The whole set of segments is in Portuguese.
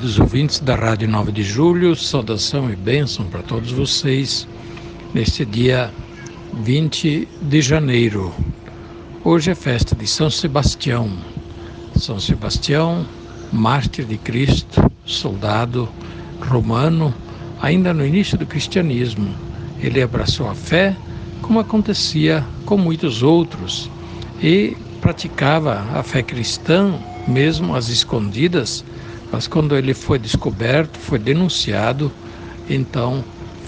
Queridos ouvintes da Rádio 9 de Julho, saudação e bênção para todos vocês neste dia 20 de janeiro. Hoje é festa de São Sebastião. São Sebastião, mártir de Cristo, soldado romano, ainda no início do cristianismo. Ele abraçou a fé, como acontecia com muitos outros, e praticava a fé cristã, mesmo às escondidas, mas quando ele foi descoberto, foi denunciado, então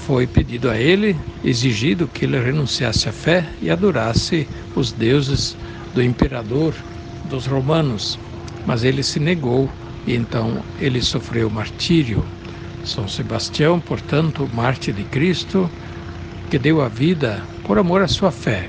foi pedido a ele, exigido que ele renunciasse à fé e adorasse os deuses do imperador dos romanos. Mas ele se negou e então ele sofreu martírio. São Sebastião, portanto, mártir de Cristo, que deu a vida por amor à sua fé.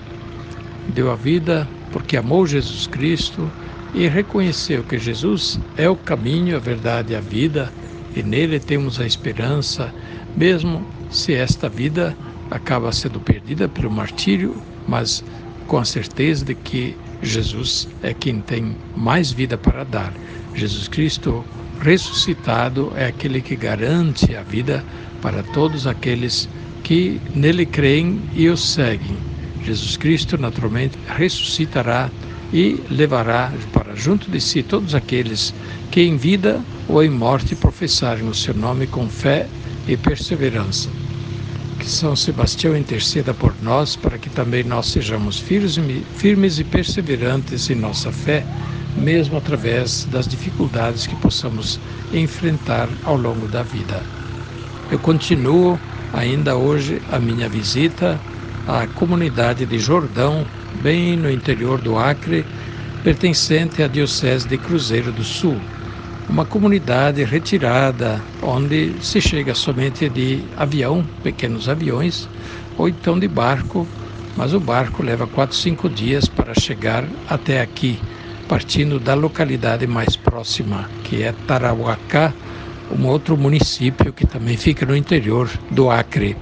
Deu a vida porque amou Jesus Cristo e reconheceu que Jesus é o caminho, a verdade e a vida, e nele temos a esperança, mesmo se esta vida acaba sendo perdida pelo martírio, mas com a certeza de que Jesus é quem tem mais vida para dar. Jesus Cristo ressuscitado é aquele que garante a vida para todos aqueles que nele creem e o seguem. Jesus Cristo, naturalmente, ressuscitará e levará para junto de si todos aqueles que em vida ou em morte professarem o seu nome com fé e perseverança. Que São Sebastião interceda por nós para que também nós sejamos firmes e perseverantes em nossa fé, mesmo através das dificuldades que possamos enfrentar ao longo da vida. Eu continuo ainda hoje a minha visita à comunidade de Jordão, bem no interior do Acre, pertencente à Diocese de Cruzeiro do Sul uma comunidade retirada, onde se chega somente de avião, pequenos aviões, ou então de barco, mas o barco leva quatro, cinco dias para chegar até aqui, partindo da localidade mais próxima, que é Tarauacá, um outro município que também fica no interior do Acre.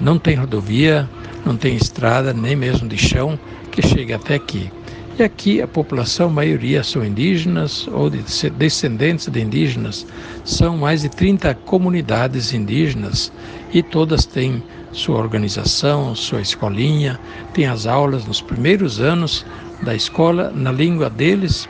Não tem rodovia, não tem estrada, nem mesmo de chão, que chegue até aqui. E aqui a população, a maioria são indígenas ou de descendentes de indígenas. São mais de 30 comunidades indígenas e todas têm sua organização, sua escolinha, tem as aulas nos primeiros anos da escola na língua deles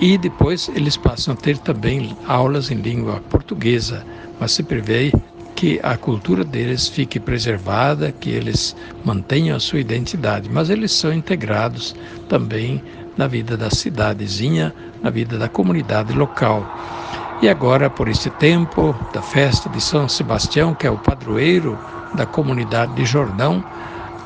e depois eles passam a ter também aulas em língua portuguesa, mas se prevê que a cultura deles fique preservada, que eles mantenham a sua identidade, mas eles são integrados também na vida da cidadezinha, na vida da comunidade local. E agora, por este tempo da festa de São Sebastião, que é o padroeiro da comunidade de Jordão,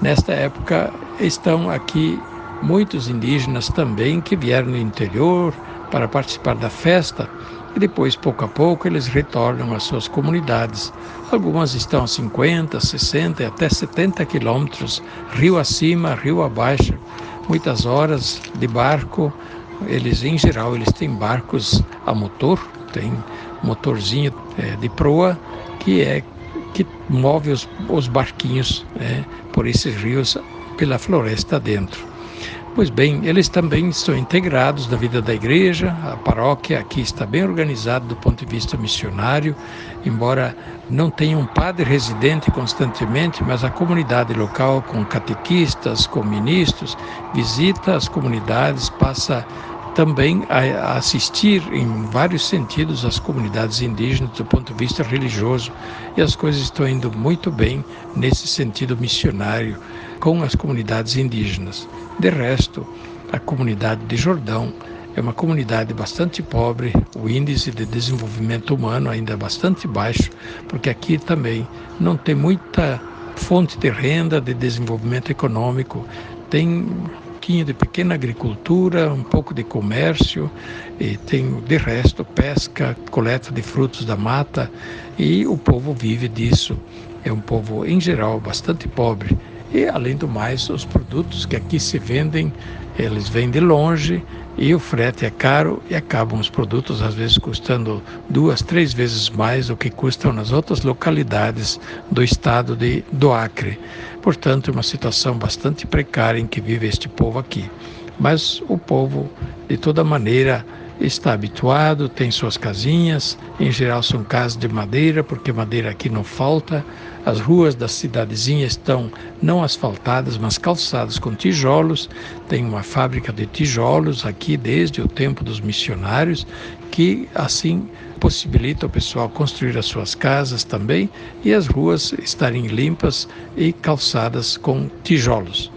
nesta época estão aqui muitos indígenas também que vieram do interior para participar da festa e depois, pouco a pouco, eles retornam às suas comunidades. Algumas estão a 50, 60 e até 70 quilômetros, rio acima, rio abaixo, muitas horas de barco. Eles, em geral, eles têm barcos a motor, tem motorzinho é, de proa que é que move os, os barquinhos né, por esses rios pela floresta dentro. Pois bem, eles também estão integrados na vida da igreja, a paróquia aqui está bem organizada do ponto de vista missionário, embora não tenha um padre residente constantemente, mas a comunidade local, com catequistas, com ministros, visita as comunidades, passa também a assistir em vários sentidos as comunidades indígenas do ponto de vista religioso. E as coisas estão indo muito bem nesse sentido missionário com as comunidades indígenas. De resto, a comunidade de Jordão é uma comunidade bastante pobre, o índice de desenvolvimento humano ainda é bastante baixo, porque aqui também não tem muita fonte de renda, de desenvolvimento econômico, tem pouquinho de pequena agricultura, um pouco de comércio, e tem de resto pesca, coleta de frutos da mata, e o povo vive disso. É um povo, em geral, bastante pobre. E, além do mais, os produtos que aqui se vendem, eles vêm de longe e o frete é caro e acabam os produtos às vezes custando duas, três vezes mais do que custam nas outras localidades do estado de, do Acre. Portanto, é uma situação bastante precária em que vive este povo aqui. Mas o povo, de toda maneira, está habituado, tem suas casinhas, em geral são casas de madeira, porque madeira aqui não falta. As ruas da cidadezinha estão não asfaltadas, mas calçadas com tijolos. Tem uma fábrica de tijolos aqui desde o tempo dos missionários, que assim possibilita o pessoal construir as suas casas também e as ruas estarem limpas e calçadas com tijolos.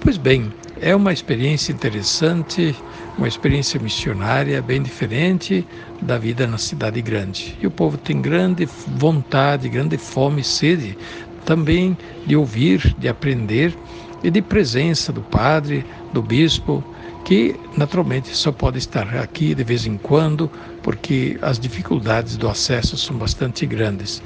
Pois bem, é uma experiência interessante, uma experiência missionária bem diferente da vida na cidade grande. E o povo tem grande vontade, grande fome e sede também de ouvir, de aprender e de presença do padre, do bispo, que naturalmente só pode estar aqui de vez em quando, porque as dificuldades do acesso são bastante grandes.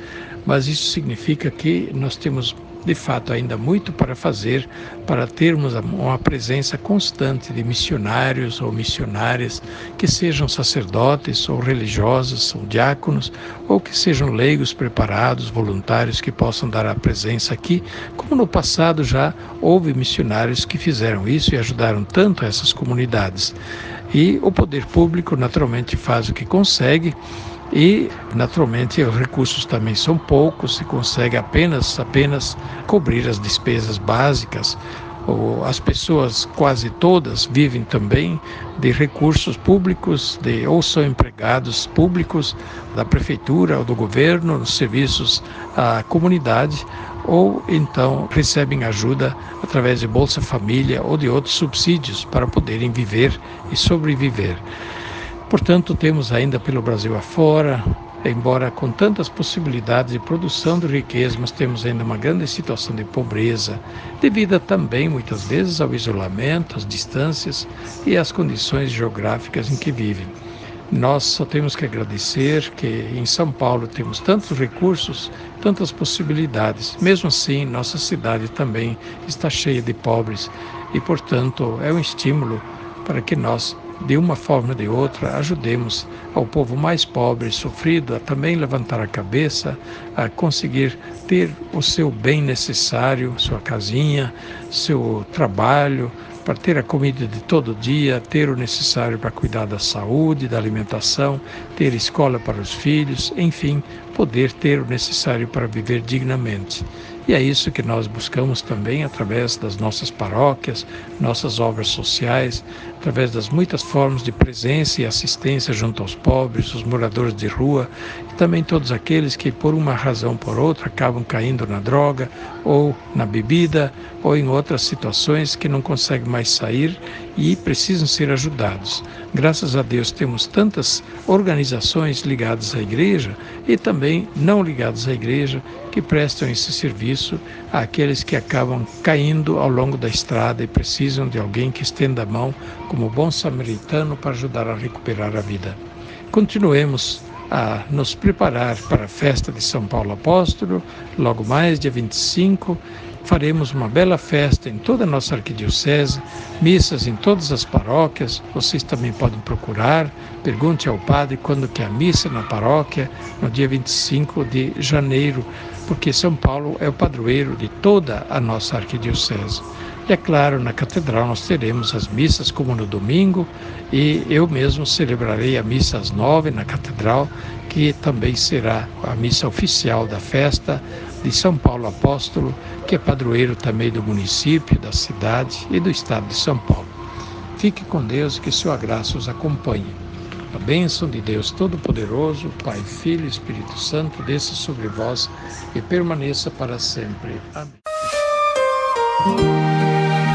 Mas isso significa que nós temos de fato ainda muito para fazer para termos uma presença constante de missionários ou missionárias que sejam sacerdotes ou religiosos ou diáconos ou que sejam leigos preparados, voluntários que possam dar a presença aqui, como no passado já houve missionários que fizeram isso e ajudaram tanto essas comunidades. E o poder público naturalmente faz o que consegue e naturalmente os recursos também são poucos, se consegue apenas apenas cobrir as despesas básicas. As pessoas quase todas vivem também de recursos públicos, de, ou são empregados públicos da prefeitura ou do governo, nos serviços à comunidade, ou então recebem ajuda através de Bolsa Família ou de outros subsídios para poderem viver e sobreviver. Portanto, temos ainda pelo Brasil afora, embora com tantas possibilidades de produção de riqueza, mas temos ainda uma grande situação de pobreza, devido também muitas vezes ao isolamento, às distâncias e às condições geográficas em que vivem. Nós só temos que agradecer que em São Paulo temos tantos recursos, tantas possibilidades. Mesmo assim, nossa cidade também está cheia de pobres e, portanto, é um estímulo para que nós de uma forma ou de outra, ajudemos ao povo mais pobre e sofrido a também levantar a cabeça, a conseguir ter o seu bem necessário, sua casinha, seu trabalho, para ter a comida de todo dia, ter o necessário para cuidar da saúde, da alimentação, ter escola para os filhos, enfim, poder ter o necessário para viver dignamente. E é isso que nós buscamos também através das nossas paróquias, nossas obras sociais, através das muitas formas de presença e assistência junto aos pobres, os moradores de rua e também todos aqueles que, por uma razão ou por outra, acabam caindo na droga ou na bebida ou em outras situações que não conseguem mais sair e precisam ser ajudados. Graças a Deus temos tantas organizações ligadas à igreja e também não ligadas à igreja que prestam esse serviço àqueles que acabam caindo ao longo da estrada e precisam de alguém que estenda a mão como bom samaritano para ajudar a recuperar a vida. Continuemos a nos preparar para a festa de São Paulo Apóstolo, logo mais, dia 25. Faremos uma bela festa em toda a nossa arquidiocese, missas em todas as paróquias. Vocês também podem procurar, pergunte ao padre quando que é a missa na paróquia, no dia 25 de janeiro, porque São Paulo é o padroeiro de toda a nossa arquidiocese. E é claro, na catedral nós teremos as missas como no domingo, e eu mesmo celebrarei a missa às nove na catedral, que também será a missa oficial da festa de São Paulo Apóstolo, que é padroeiro também do município, da cidade e do estado de São Paulo. Fique com Deus, que sua graça os acompanhe. A bênção de Deus Todo-Poderoso, Pai, Filho e Espírito Santo, desça sobre vós e permaneça para sempre. Amém.